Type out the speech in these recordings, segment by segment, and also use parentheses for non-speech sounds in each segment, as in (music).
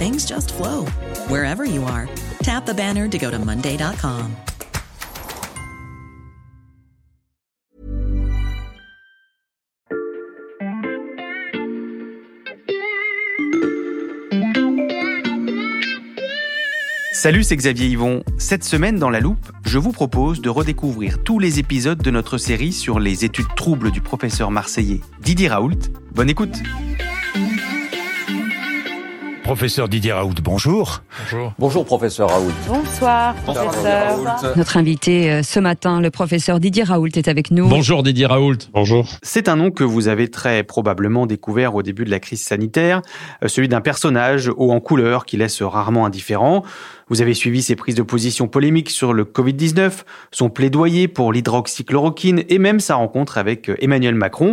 things just flow wherever you are. Tap the banner to go to Monday.com. Salut, c'est Xavier Yvon. Cette semaine dans La Loupe, je vous propose de redécouvrir tous les épisodes de notre série sur les études troubles du professeur marseillais Didier Raoult. Bonne écoute Professeur Didier Raoult, bonjour. Bonjour. Bonjour, professeur Raoult. Bonsoir, professeur. Notre invité euh, ce matin, le professeur Didier Raoult, est avec nous. Bonjour Didier Raoult. Bonjour. C'est un nom que vous avez très probablement découvert au début de la crise sanitaire, euh, celui d'un personnage haut en couleur qui laisse rarement indifférent. Vous avez suivi ses prises de position polémiques sur le Covid-19, son plaidoyer pour l'hydroxychloroquine et même sa rencontre avec euh, Emmanuel Macron.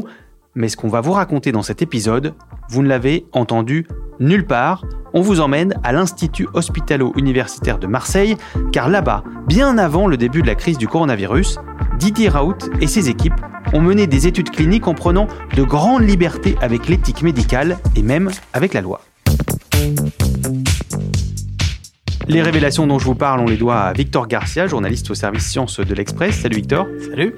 Mais ce qu'on va vous raconter dans cet épisode, vous ne l'avez entendu nulle part. On vous emmène à l'Institut hospitalo-universitaire de Marseille, car là-bas, bien avant le début de la crise du coronavirus, Didier Raoult et ses équipes ont mené des études cliniques en prenant de grandes libertés avec l'éthique médicale et même avec la loi. Les révélations dont je vous parle, on les doit à Victor Garcia, journaliste au service sciences de l'Express. Salut Victor. Salut.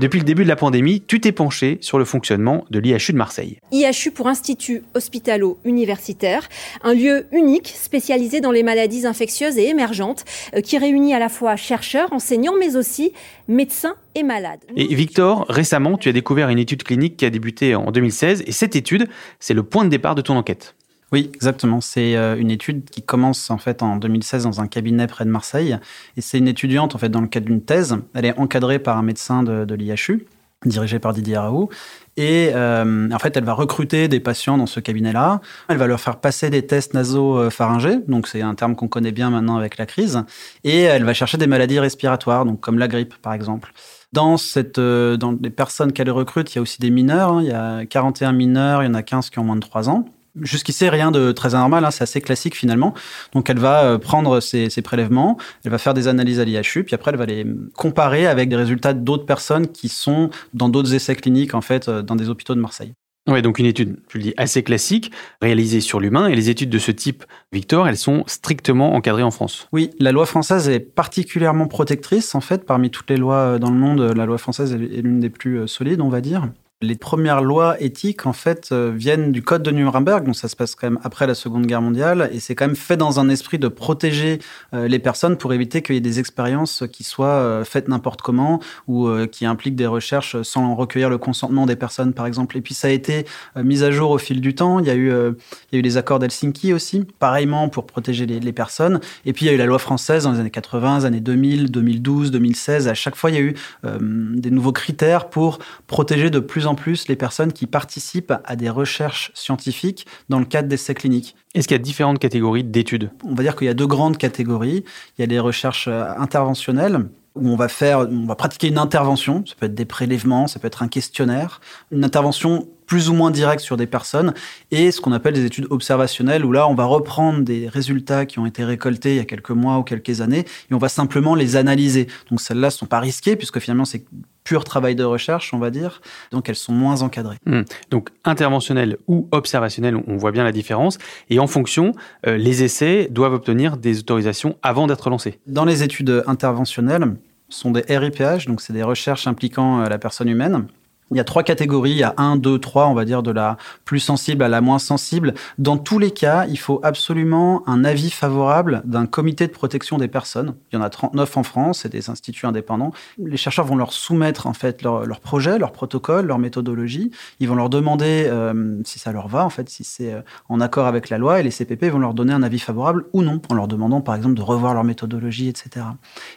Depuis le début de la pandémie, tu t'es penché sur le fonctionnement de l'IHU de Marseille. IHU pour Institut Hospitalo-Universitaire, un lieu unique spécialisé dans les maladies infectieuses et émergentes euh, qui réunit à la fois chercheurs, enseignants, mais aussi médecins et malades. Et Victor, récemment, tu as découvert une étude clinique qui a débuté en 2016 et cette étude, c'est le point de départ de ton enquête. Oui, exactement. C'est euh, une étude qui commence en fait en 2016 dans un cabinet près de Marseille. Et c'est une étudiante en fait dans le cadre d'une thèse. Elle est encadrée par un médecin de, l'IHU, dirigé par Didier Raoult. Et euh, en fait, elle va recruter des patients dans ce cabinet-là. Elle va leur faire passer des tests nasopharyngés, donc c'est un terme qu'on connaît bien maintenant avec la crise. Et elle va chercher des maladies respiratoires, donc comme la grippe par exemple. Dans, cette, euh, dans les personnes qu'elle recrute, il y a aussi des mineurs. Hein. Il y a 41 mineurs, il y en a 15 qui ont moins de 3 ans. Jusqu'ici, rien de très anormal, hein, c'est assez classique finalement. Donc elle va euh, prendre ces, ces, prélèvements, elle va faire des analyses à l'IHU, puis après elle va les comparer avec des résultats d'autres personnes qui sont dans d'autres essais cliniques en fait euh, dans des hôpitaux de Marseille. Oui, donc une étude, je le dis, assez classique, réalisée sur l'humain. Et les études de ce type, Victor, elles sont strictement encadrées en France. Oui, la loi française est particulièrement protectrice. En fait, parmi toutes les lois euh, dans le monde, la loi française est l'une des plus solides, on va dire. Les premières lois éthiques, en fait, euh, viennent du Code de Nuremberg, donc ça se passe quand même après la Seconde Guerre mondiale, et c'est quand même fait dans un esprit de protéger euh, les personnes pour éviter qu'il y ait des expériences qui soient euh, faites n'importe comment ou qui impliquent des recherches sans recueillir le consentement des personnes, par exemple. Et puis ça a été mis à jour au fil du temps. Il y a eu, il y a eu les accords d'Helsinki aussi, pareillement pour protéger les, personnes. Et puis il y a eu la loi française dans les années 80, les années 2000, 2012, 2016. À chaque fois, il y a eu des nouveaux critères pour protéger de plus en en plus les personnes qui participent à des recherches scientifiques dans le cadre d'essais cliniques. Est-ce qu'il y a différentes catégories d'études? On va dire qu'il y a deux grandes catégories. Il y a les recherches euh, interventionnelles où on va faire, on va pratiquer une intervention. Ça peut être des prélèvements, ça peut être un questionnaire, une intervention plus ou moins directe sur des personnes, et ce qu'on appelle des études observationnelles, où là, on va reprendre des résultats qui ont été récoltés il y a quelques mois ou quelques années, et on va simplement les analyser. Donc celles-là ne sont pas risquées, puisque finalement, c'est pur travail de recherche, on va dire, donc elles sont moins encadrées. Mmh. Donc interventionnel ou observationnel, on voit bien la différence, et en fonction, euh, les essais doivent obtenir des autorisations avant d'être lancés. Dans les études interventionnelles, sont des RIPH, donc c'est des recherches impliquant euh, la personne humaine. Il y a trois catégories, il y a un, deux, trois, on va dire, de la plus sensible à la moins sensible. Dans tous les cas, il faut absolument un avis favorable d'un comité de protection des personnes. Il y en a 39 en France, c'est des instituts indépendants. Les chercheurs vont leur soumettre en fait leur, projet, leur protocole, leur méthodologie. Ils vont leur demander euh, si ça leur va, en fait, si c'est euh, en accord avec la loi, et les CPP vont leur donner un avis favorable ou non, en leur demandant par exemple de revoir leur méthodologie, etc.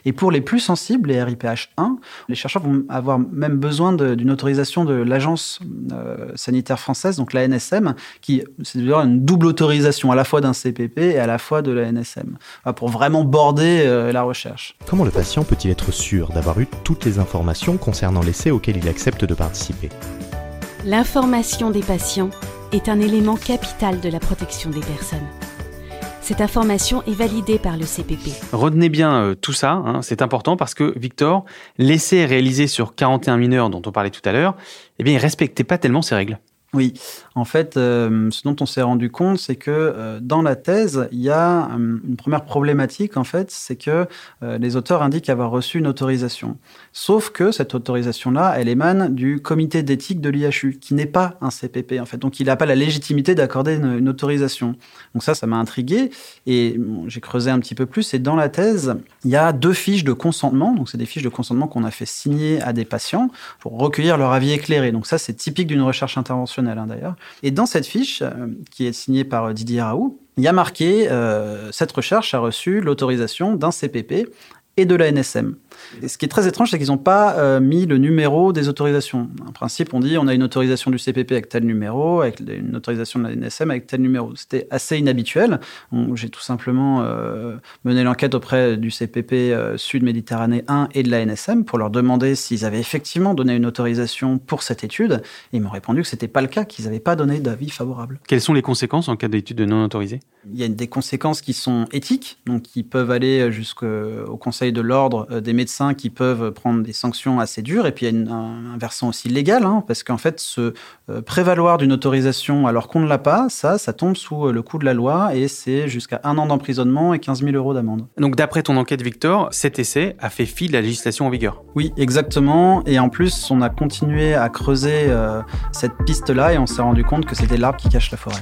Et pour les plus sensibles, les RIPH 1, les chercheurs vont avoir même besoin d'une autorisation de l'Agence euh, sanitaire française, donc la NSM, qui c'est une double autorisation à la fois d'un CPP et à la fois de la NSM, pour vraiment border euh, la recherche. Comment le patient peut-il être sûr d'avoir eu toutes les informations concernant l'essai auquel il accepte de participer? L'information des patients est un élément capital de la protection des personnes. Cette information est validée par le CPP. Retenez bien euh, tout ça, hein, c'est important parce que, Victor, l'essai réalisé sur 41 mineurs dont on parlait tout à l'heure, eh bien, il respectait pas tellement ces règles. Oui, en fait, euh, ce dont on s'est rendu compte, c'est que euh, dans la thèse, il y a euh, une première problématique, en fait, c'est que les auteurs indiquent avoir reçu une autorisation. Sauf que cette autorisation-là, elle émane du comité d'éthique de l'IHU, qui n'est pas un CPP, en fait. Donc, il n'a pas la légitimité d'accorder une, autorisation. Donc ça, ça m'a intrigué. Et j'ai creusé un petit peu plus. Et dans la thèse, il y a deux fiches de consentement. Donc, c'est des fiches de consentement qu'on a fait signer à des patients pour recueillir leur avis éclairé. Donc ça, c'est typique d'une recherche interventionnelle Hein, d'ailleurs. Et dans cette fiche, euh, qui est signée par euh, Didier Raoult, il y a marqué euh, cette recherche a reçu l'autorisation d'un CPP et de la NSM. Et ce qui est très étrange, c'est qu'ils n'ont pas euh, mis le numéro des autorisations. En principe, on dit on a une autorisation du CPP avec tel numéro, avec une autorisation de la NSM avec tel numéro. C'était assez inhabituel. J'ai tout simplement euh, mené l'enquête auprès du CPP euh, Sud Méditerranée 1 et de la NSM pour leur demander s'ils avaient effectivement donné une autorisation pour cette étude. Et ils m'ont répondu que ce n'était pas le cas, qu'ils n'avaient pas donné d'avis favorable. Quelles sont les conséquences en cas d'étude non autorisée? Il y a des conséquences qui sont éthiques, donc qui peuvent aller jusqu'au Conseil de l'ordre des médecins qui peuvent prendre des sanctions assez dures. Et puis il y a un, versant aussi légal, hein, parce qu'en fait, se euh, prévaloir d'une autorisation alors qu'on ne l'a pas, ça, ça tombe sous euh, le coup de la loi et c'est jusqu'à un an d'emprisonnement et 15 000 euros d'amende. Donc d'après ton enquête, Victor, cet essai a fait fi de la législation en vigueur Oui, exactement. Et en plus, on a continué à creuser euh, cette piste-là et on s'est rendu compte que c'était l'arbre qui cache la forêt.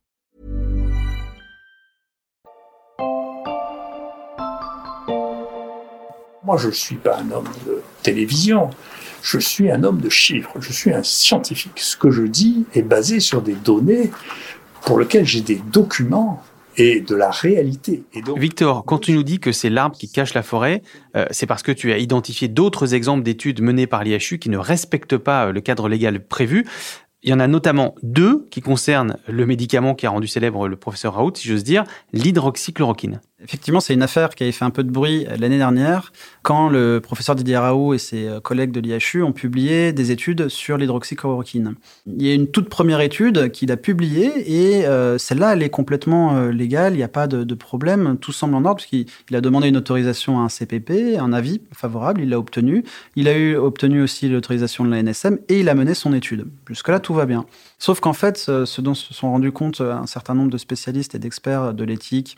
Moi, je ne suis pas un homme de télévision, je suis un homme de chiffres, je suis un scientifique. Ce que je dis est basé sur des données pour lesquelles j'ai des documents et de la réalité. Et donc... Victor, quand tu nous dis que c'est l'arbre qui cache la forêt, euh, c'est parce que tu as identifié d'autres exemples d'études menées par l'IHU qui ne respectent pas euh, le cadre légal prévu. Il y en a notamment deux qui concernent le médicament qui a rendu célèbre le professeur Raoult, si j'ose dire, l'hydroxychloroquine. Effectivement, c'est une affaire qui avait fait un peu de bruit l'année dernière quand le professeur Didier Raoult et ses euh, collègues de l'IHU ont publié des études sur l'hydroxychloroquine. Il y a une toute première étude qu'il a publiée et euh, celle-là, elle est complètement euh, légale, il n'y a pas de, problème, tout semble en ordre puisqu'il a demandé une autorisation à un CPP, un avis favorable, il l'a obtenu. Il a eu obtenu aussi l'autorisation de la NSM et il a mené son étude. Jusque-là, tout va bien. Sauf qu'en fait, ce dont se sont rendus compte un certain nombre de spécialistes et d'experts de l'éthique,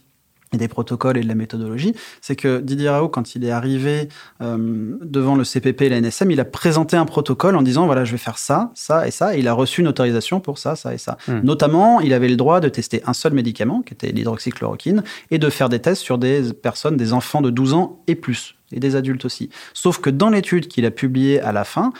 et des protocoles et de la méthodologie, c'est que Didier Raoult, quand il est arrivé euh, devant le CPP et la NSM, il a présenté un protocole en disant voilà, je vais faire ça, ça et ça, et il a reçu une autorisation pour ça, ça et ça. Hmm. Notamment, il avait le droit de tester un seul médicament, qui était l'hydroxychloroquine, et de faire des tests sur des personnes, des enfants de 12 ans et plus, et des adultes aussi. Sauf que dans l'étude qu'il a publiée à la fin,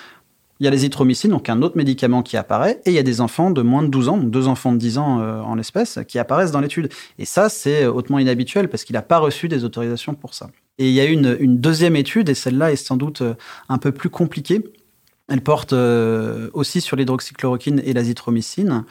il y a l'azithromycine, donc un autre médicament qui apparaît, et il y a des enfants de moins de 12 ans, donc deux enfants de 10 ans euh, en l'espèce, qui apparaissent dans l'étude. Et ça, c'est hautement inhabituel parce qu'il n'a pas reçu des autorisations pour ça. Et il y a une, deuxième étude, et celle-là est sans doute euh, un peu plus compliquée. Elle porte euh, aussi sur l'hydroxychloroquine et l'azithromycine.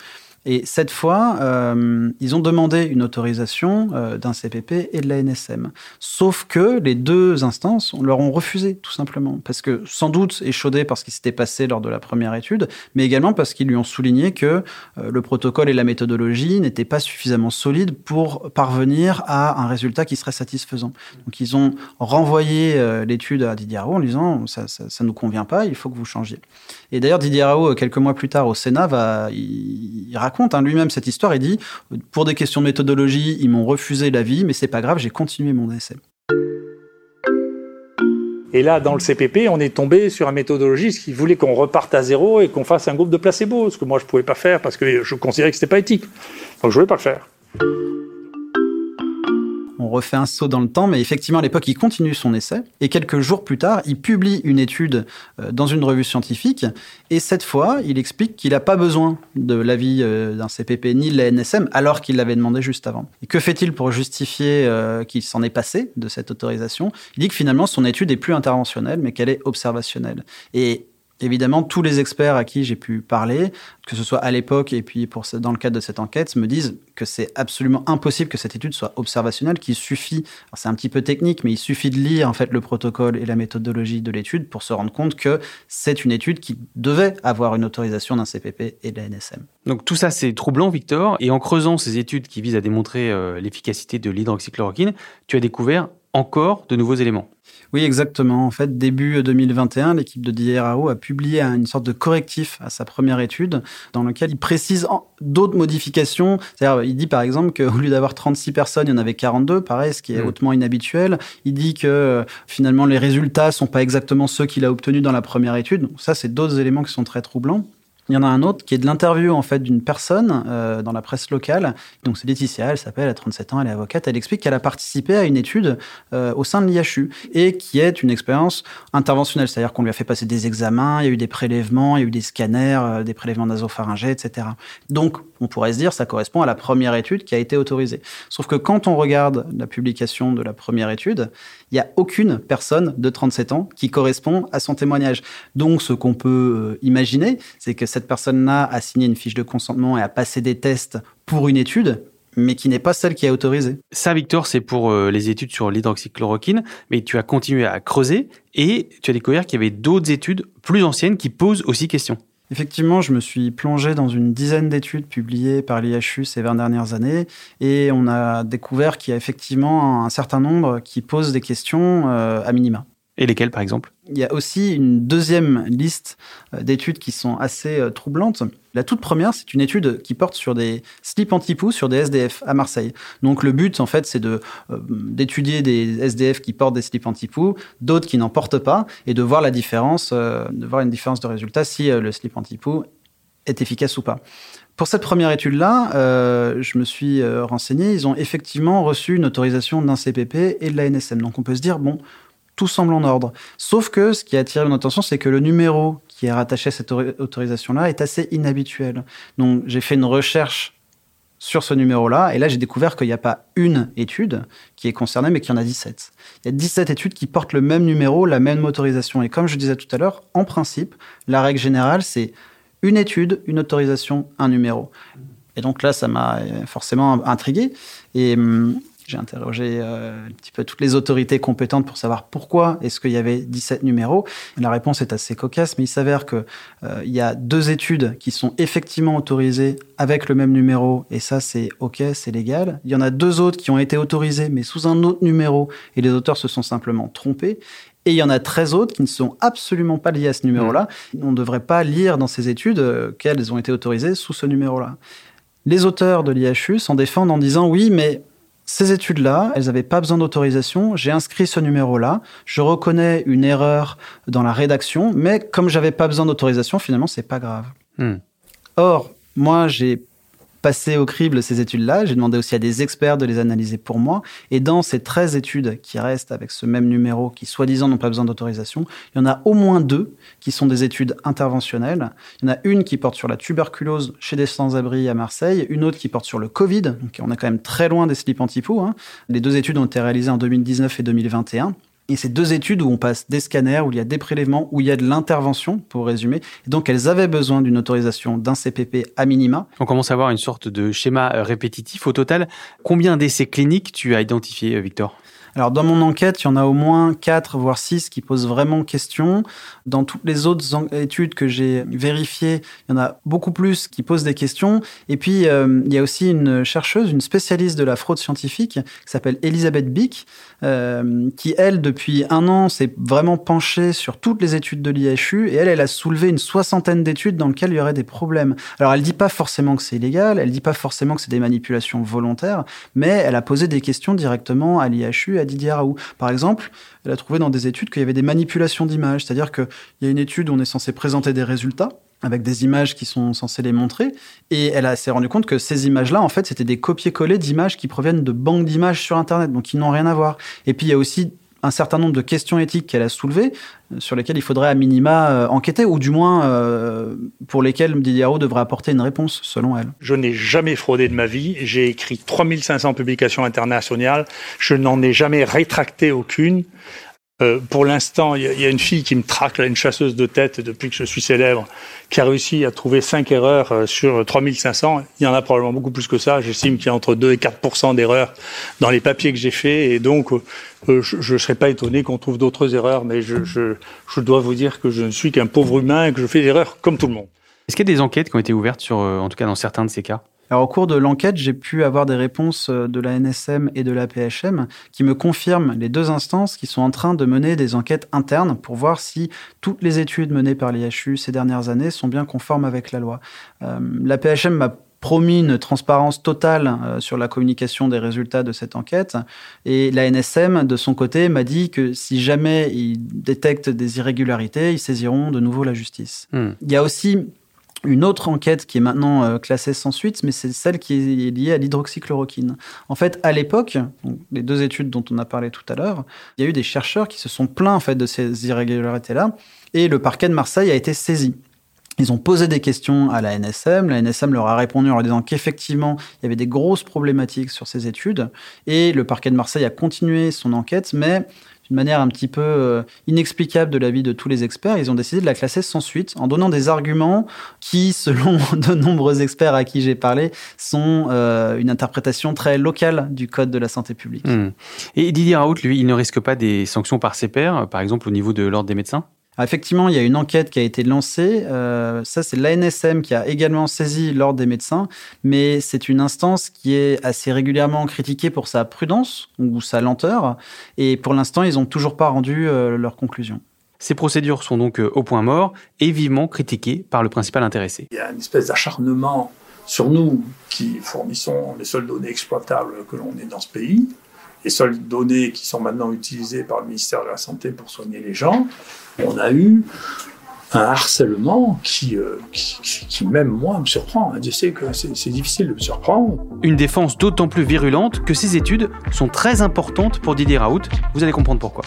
Et cette fois, euh, ils ont demandé une autorisation euh, d'un CPP et de la NSM. Sauf que les deux instances leur ont refusé, tout simplement. Parce que, sans doute, échaudé par ce qui s'était passé lors de la première étude, mais également parce qu'ils lui ont souligné que euh, le protocole et la méthodologie n'étaient pas suffisamment solides pour parvenir à un résultat qui serait satisfaisant. Donc, ils ont renvoyé l'étude à Didier Raoult en disant ça, ça, nous convient pas, il faut que vous changiez. Et d'ailleurs, Didier Raoult, quelques mois plus tard au Sénat, va, il, il hein, lui-même cette histoire. Il dit pour des questions de méthodologie, ils m'ont refusé l'avis, mais c'est pas grave, j'ai continué mon essai. Et là, dans le CPP, on est tombé sur un méthodologiste qui voulait qu'on reparte à zéro et qu'on fasse un groupe de placebo, ce que moi je pouvais pas faire parce que je considérais que c'était pas éthique. Donc je voulais pas le faire on refait un saut dans le temps, mais effectivement, à l'époque, il continue son essai. Et quelques jours plus tard, il publie une étude euh, dans une revue scientifique. Et cette fois, il explique qu'il n'a pas besoin de l'avis euh, d'un CPP ni de la NSM, alors qu'il l'avait demandé juste avant. Que fait-il pour justifier euh, qu'il s'en est passé de cette autorisation? Il dit que finalement, son étude est plus interventionnelle, mais qu'elle est observationnelle. Et Évidemment, tous les experts à qui j'ai pu parler, que ce soit à l'époque et puis dans le cadre de cette enquête, me disent que c'est absolument impossible que cette étude soit observationnelle, qu'il suffit, c'est un petit peu technique, mais il suffit de lire en fait le protocole et la méthodologie de l'étude pour se rendre compte que c'est une étude qui devait avoir une autorisation d'un CPP et de la NSM. Donc tout ça c'est troublant, Victor, et en creusant ces études qui visent à démontrer euh, l'efficacité de l'hydroxychloroquine, tu as découvert encore de nouveaux éléments. Oui, exactement. En fait, début 2021, l'équipe de DIRAO a publié une sorte de correctif à sa première étude dans lequel il précise d'autres modifications. C'est-à-dire, il dit par exemple qu'au lieu d'avoir 36 personnes, il y en avait 42, pareil, ce qui est mmh. hautement inhabituel. Il dit que finalement les résultats sont pas exactement ceux qu'il a obtenus dans la première étude. Donc ça, c'est d'autres éléments qui sont très troublants. Il y en a un autre qui est de l'interview en fait d'une personne euh, dans la presse locale. Donc c'est Laetitia, elle s'appelle, elle a 37 ans, elle est avocate. Elle explique qu'elle a participé à une étude euh, au sein de l'IHU et qui est une expérience interventionnelle, c'est-à-dire qu'on lui a fait passer des examens, il y a eu des prélèvements, il y a eu des scanners, euh, des prélèvements nasopharyngés, etc. Donc on pourrait se dire ça correspond à la première étude qui a été autorisée. Sauf que quand on regarde la publication de la première étude, il n'y a aucune personne de 37 ans qui correspond à son témoignage. Donc ce qu'on peut imaginer, c'est que cette personne-là a signé une fiche de consentement et a passé des tests pour une étude, mais qui n'est pas celle qui est autorisée. Ça, Victor, c'est pour euh, les études sur l'hydroxychloroquine, mais tu as continué à creuser et tu as découvert qu'il y avait d'autres études plus anciennes qui posent aussi question. Effectivement, je me suis plongé dans une dizaine d'études publiées par l'IHU ces 20 dernières années et on a découvert qu'il y a effectivement un certain nombre qui posent des questions euh, à minima. Et lesquelles, par exemple? Il y a aussi une deuxième liste euh, d'études qui sont assez euh, troublantes. La toute première, c'est une étude qui porte sur des slips anti-poux sur des SDF à Marseille. Donc le but, en fait, c'est de euh, d'étudier des SDF qui portent des slips anti-poux, d'autres qui n'en portent pas, et de voir la différence, de voir une différence de résultat si le slip anti-poux est efficace ou pas. Pour cette première étude-là, je me suis renseigné. Ils ont effectivement reçu une autorisation d'un CPP et de la NSM. Donc on peut se dire, bon, tout semble en ordre. Sauf que ce qui a attiré mon attention, c'est que le numéro qui est rattaché à cette autorisation-là est assez inhabituel. Donc j'ai fait une recherche sur ce numéro-là, et là j'ai découvert qu'il n'y a pas une étude qui est concernée, mais qu'il y en a 17. Il y a 17 études qui portent le même numéro, la même autorisation. Et comme je disais tout à l'heure, en principe, la règle générale, c'est une étude, une autorisation, un numéro. Et donc là, ça m'a forcément intrigué. Et hum, j'ai interrogé euh, un petit peu toutes les autorités compétentes pour savoir pourquoi est-ce qu'il y avait 17 numéros. La réponse est assez cocasse, mais il s'avère qu'il euh, y a deux études qui sont effectivement autorisées avec le même numéro, et ça c'est ok, c'est légal. Il y en a deux autres qui ont été autorisées, mais sous un autre numéro, et les auteurs se sont simplement trompés. Et il y en a 13 autres qui ne sont absolument pas liés à ce numéro-là. Mmh. On ne devrait pas lire dans ces études euh, qu'elles ont été autorisées sous ce numéro-là. Les auteurs de l'IHU s'en défendent en disant oui, mais ces études-là, elles n'avaient pas besoin d'autorisation. J'ai inscrit ce numéro-là. Je reconnais une erreur dans la rédaction, mais comme j'avais pas besoin d'autorisation, finalement, c'est pas grave. Hmm. Or, moi, j'ai passé au crible ces études-là. J'ai demandé aussi à des experts de les analyser pour moi. Et dans ces 13 études qui restent avec ce même numéro, qui soi-disant n'ont pas besoin d'autorisation, il y en a au moins deux qui sont des études interventionnelles. Il y en a une qui porte sur la tuberculose chez des sans-abri à Marseille, une autre qui porte sur le Covid. Donc on est quand même très loin des slips anti Hein. Les deux études ont été réalisées en 2019 et 2021. Et c'est deux études où on passe des scanners, où il y a des prélèvements, où il y a de l'intervention, pour résumer. Donc, elles avaient besoin d'une autorisation d'un CPP à minima. On commence à avoir une sorte de schéma euh, répétitif. Au total, combien d'essais cliniques tu as identifié, euh, Victor? Alors dans mon enquête, il y en a au moins 4 voire 6 qui posent vraiment question. Dans toutes les autres études que j'ai vérifiées, il y en a beaucoup plus qui posent des questions. Et puis euh, il y a aussi une chercheuse, une spécialiste de la fraude scientifique qui s'appelle Elisabeth Bick, euh, qui elle depuis un an s'est vraiment penchée sur toutes les études de l'IHU et elle, elle a soulevé une soixantaine d'études dans lesquelles il y aurait des problèmes. Alors elle dit pas forcément que c'est illégal, elle dit pas forcément que c'est des manipulations volontaires, mais elle a posé des questions directement à l'IHU Didier Raoult. Par exemple, elle a trouvé dans des études qu'il y avait des manipulations d'images, c'est-à-dire qu'il y a une étude où on est censé présenter des résultats avec des images qui sont censées les montrer. Et elle s'est rendue compte que ces images-là, en fait, c'était des copier-coller d'images qui proviennent de banques d'images sur Internet, donc qui n'ont rien à voir. Et puis, il y a aussi un certain nombre de questions éthiques qu'elle a soulevées, euh, sur lesquelles il faudrait à minima euh, enquêter, ou du moins euh, pour lesquelles Didier devrait apporter une réponse, selon elle. Je n'ai jamais fraudé de ma vie. J'ai écrit 3500 publications internationales. Je n'en ai jamais rétracté aucune. Euh, pour l'instant, il y, a une fille qui me traque, une chasseuse de tête depuis que je suis célèbre, qui a réussi à trouver 5 erreurs euh, sur 3500. Il y en a probablement beaucoup plus que ça. J'estime qu'il y a entre 2 et 4 d'erreurs dans les papiers que j'ai faits. Et donc, euh, je ne serais pas étonné qu'on trouve d'autres erreurs. Mais je, je, dois vous dire que je ne suis qu'un pauvre humain et que je fais des erreurs comme tout le monde. Est-ce qu'il y a des enquêtes qui ont été ouvertes sur, en tout cas dans certains de ces cas? Alors, au cours de l'enquête, j'ai pu avoir des réponses euh, de la NSM et de la PHM qui me confirment les deux instances qui sont en train de mener des enquêtes internes pour voir si toutes les études menées par l'IHU ces dernières années sont bien conformes avec la loi. Euh, la PHM m'a promis une transparence totale euh, sur la communication des résultats de cette enquête. Et la NSM, de son côté, m'a dit que si jamais ils détectent des irrégularités, ils saisiront de nouveau la justice. Hmm. Il y a aussi une autre enquête qui est maintenant euh, classée sans suite, mais c'est celle qui est liée à l'hydroxychloroquine. En fait, à l'époque, les deux études dont on a parlé tout à l'heure, il y a eu des chercheurs qui se sont plaints en fait de ces irrégularités-là, et le parquet de Marseille a été saisi. Ils ont posé des questions à la NSM. La NSM leur a répondu en leur disant qu'effectivement, il y avait des grosses problématiques sur ces études. Et le parquet de Marseille a continué son enquête, mais d'une manière un petit peu euh, inexplicable de l'avis de tous les experts, ils ont décidé de la classer sans suite en donnant des arguments qui, (laughs) selon de nombreux experts à qui j'ai parlé, sont euh, une interprétation très locale du Code de la santé publique. Hmm. Et Didier Raoult, lui, il ne risque pas des sanctions par ses pairs, par exemple au niveau de l'ordre des médecins? Ah, effectivement, il y a une enquête qui a été lancée. Euh, ça, c'est l'ANSM qui a également saisi l'ordre des médecins, mais c'est une instance qui est assez régulièrement critiquée pour sa prudence ou sa lenteur. Et pour l'instant, ils n'ont toujours pas rendu euh, leur conclusion. Ces procédures sont donc euh, au point mort et vivement critiquées par le principal intéressé. Il y a une espèce d'acharnement sur nous qui fournissons les seules données exploitables que l'on ait dans ce pays les seules données qui sont maintenant utilisées par le ministère de la Santé pour soigner les gens, on a eu un harcèlement qui, euh, qui, même moi, me surprend. Je sais que c'est difficile de me surprendre. Une défense d'autant plus virulente que ces études sont très importantes pour Didier Raoult. Vous allez comprendre pourquoi.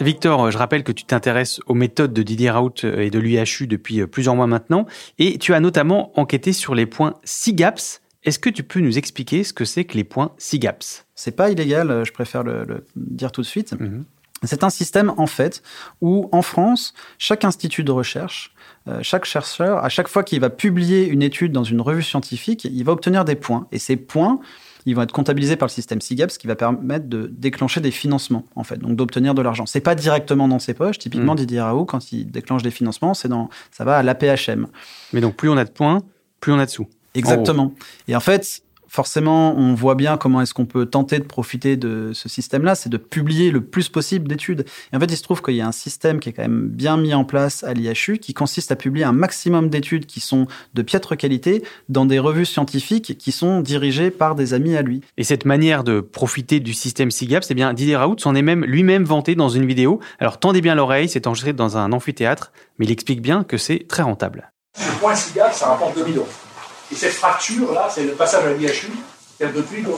Victor, je rappelle que tu t'intéresses aux méthodes de Didier Raoult et de l'UHU depuis plusieurs mois maintenant, et tu as notamment enquêté sur les points SIGAPS. Est-ce que tu peux nous expliquer ce que c'est que les points SIGAPS? C'est pas illégal, je préfère le, dire tout de suite. Mhm. C'est un système, en fait, où en France, chaque institut de recherche, euh, chaque chercheur, à chaque fois qu'il va publier une étude dans une revue scientifique, il va obtenir des points. Et ces points, ils vont être comptabilisés par le système SIGAP, ce qui va permettre de déclencher des financements, en fait, donc d'obtenir de l'argent. C'est pas directement dans ses poches. Typiquement, mm. Didier Raoult, quand il déclenche des financements, c'est dans, ça va à l'APHM. Mais donc, plus on a de points, plus on a de sous. Exactement. Et en fait, forcément, on voit bien comment est-ce qu'on peut tenter de profiter de ce système-là, c'est de publier le plus possible d'études. Et en fait, il se trouve qu'il y a un système qui est quand même bien mis en place à l'IHU, qui consiste à publier un maximum d'études qui sont de piètre qualité dans des revues scientifiques qui sont dirigées par des amis à lui. Et cette manière de profiter du système SIGAP, c'est bien Didier Raoult s'en est même lui-même vanté dans une vidéo. Alors tendez bien l'oreille, c'est enregistré dans un amphithéâtre, mais il explique bien que c'est très rentable. Le point SIGAP, ça rapporte 2000 euros. Et cette fracture-là, c'est le passage à l'IHU. Depuis que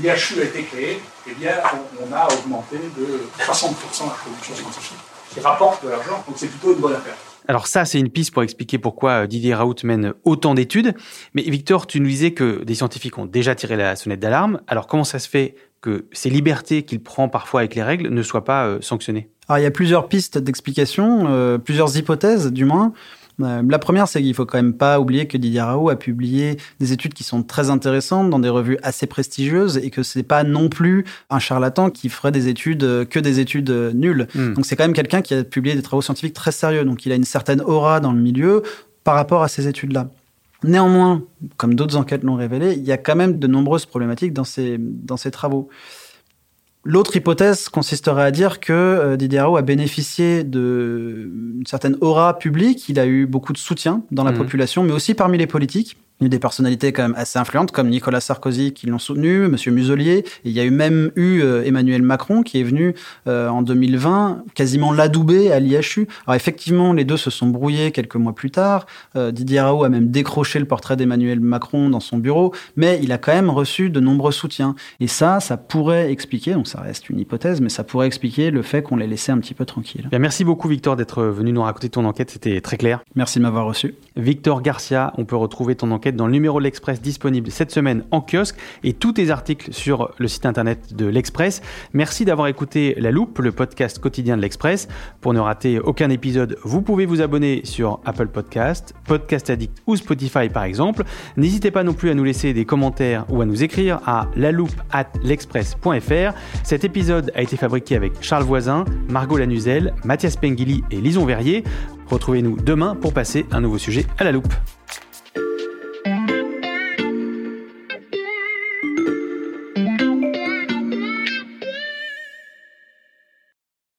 l'IHU a été créé, eh bien, on, a augmenté de 60% la production scientifique, qui rapporte de l'argent, donc c'est plutôt une bonne affaire. Alors ça, c'est une piste pour expliquer pourquoi Didier Raoult mène autant d'études. Mais Victor, tu nous disais que des scientifiques ont déjà tiré la sonnette d'alarme. Alors comment ça se fait que ces libertés qu'il prend parfois avec les règles ne soient pas euh, sanctionnées? Alors il y a plusieurs pistes d'explication, euh, plusieurs hypothèses du moins. Euh, la première, c'est qu'il faut quand même pas oublier que Didier Raoult a publié des études qui sont très intéressantes dans des revues assez prestigieuses et que c'est pas non plus un charlatan qui ferait des études euh, que des études euh, nulles. Hmm. Donc c'est quand même quelqu'un qui a publié des travaux scientifiques très sérieux. Donc il a une certaine aura dans le milieu par rapport à ces études-là. Néanmoins, comme d'autres enquêtes l'ont révélé, il y a quand même de nombreuses problématiques dans ces, dans ces travaux. L'autre hypothèse consisterait à dire que euh, Didier Raoult a bénéficié d'une certaine aura publique, il a eu beaucoup de soutien dans la mmh. population, mais aussi parmi les politiques des personnalités quand même assez influentes comme Nicolas Sarkozy qui l'ont soutenu, Monsieur Muselier. Il y a eu même eu euh, Emmanuel Macron qui est venu euh, en 2020 quasiment l'adoubé à l'IHU. Alors effectivement, les deux se sont brouillés quelques mois plus tard. Euh, Didier Raoult a même décroché le portrait d'Emmanuel Macron dans son bureau, mais il a quand même reçu de nombreux soutiens. Et ça, ça pourrait expliquer, donc ça reste une hypothèse, mais ça pourrait expliquer le fait qu'on l'ait laissé un petit peu tranquille. Bien, merci beaucoup Victor d'être venu nous raconter ton enquête, c'était très clair. Merci de m'avoir reçu. Victor Garcia, on peut retrouver ton enquête dans le numéro de l'Express disponible cette semaine en kiosque et tous tes articles sur le site internet de l'Express. Merci d'avoir écouté La Loupe, le podcast quotidien de l'Express. Pour ne rater aucun épisode, vous pouvez vous abonner sur Apple Podcast, Podcast Addict ou Spotify par exemple. N'hésitez pas non plus à nous laisser des commentaires ou à nous écrire à loupe at l'express.fr. Cet épisode a été fabriqué avec Charles Voisin, Margot Lanuzel, Mathias Pengili et Lison Verrier. Retrouvez-nous demain pour passer un nouveau sujet à la loupe.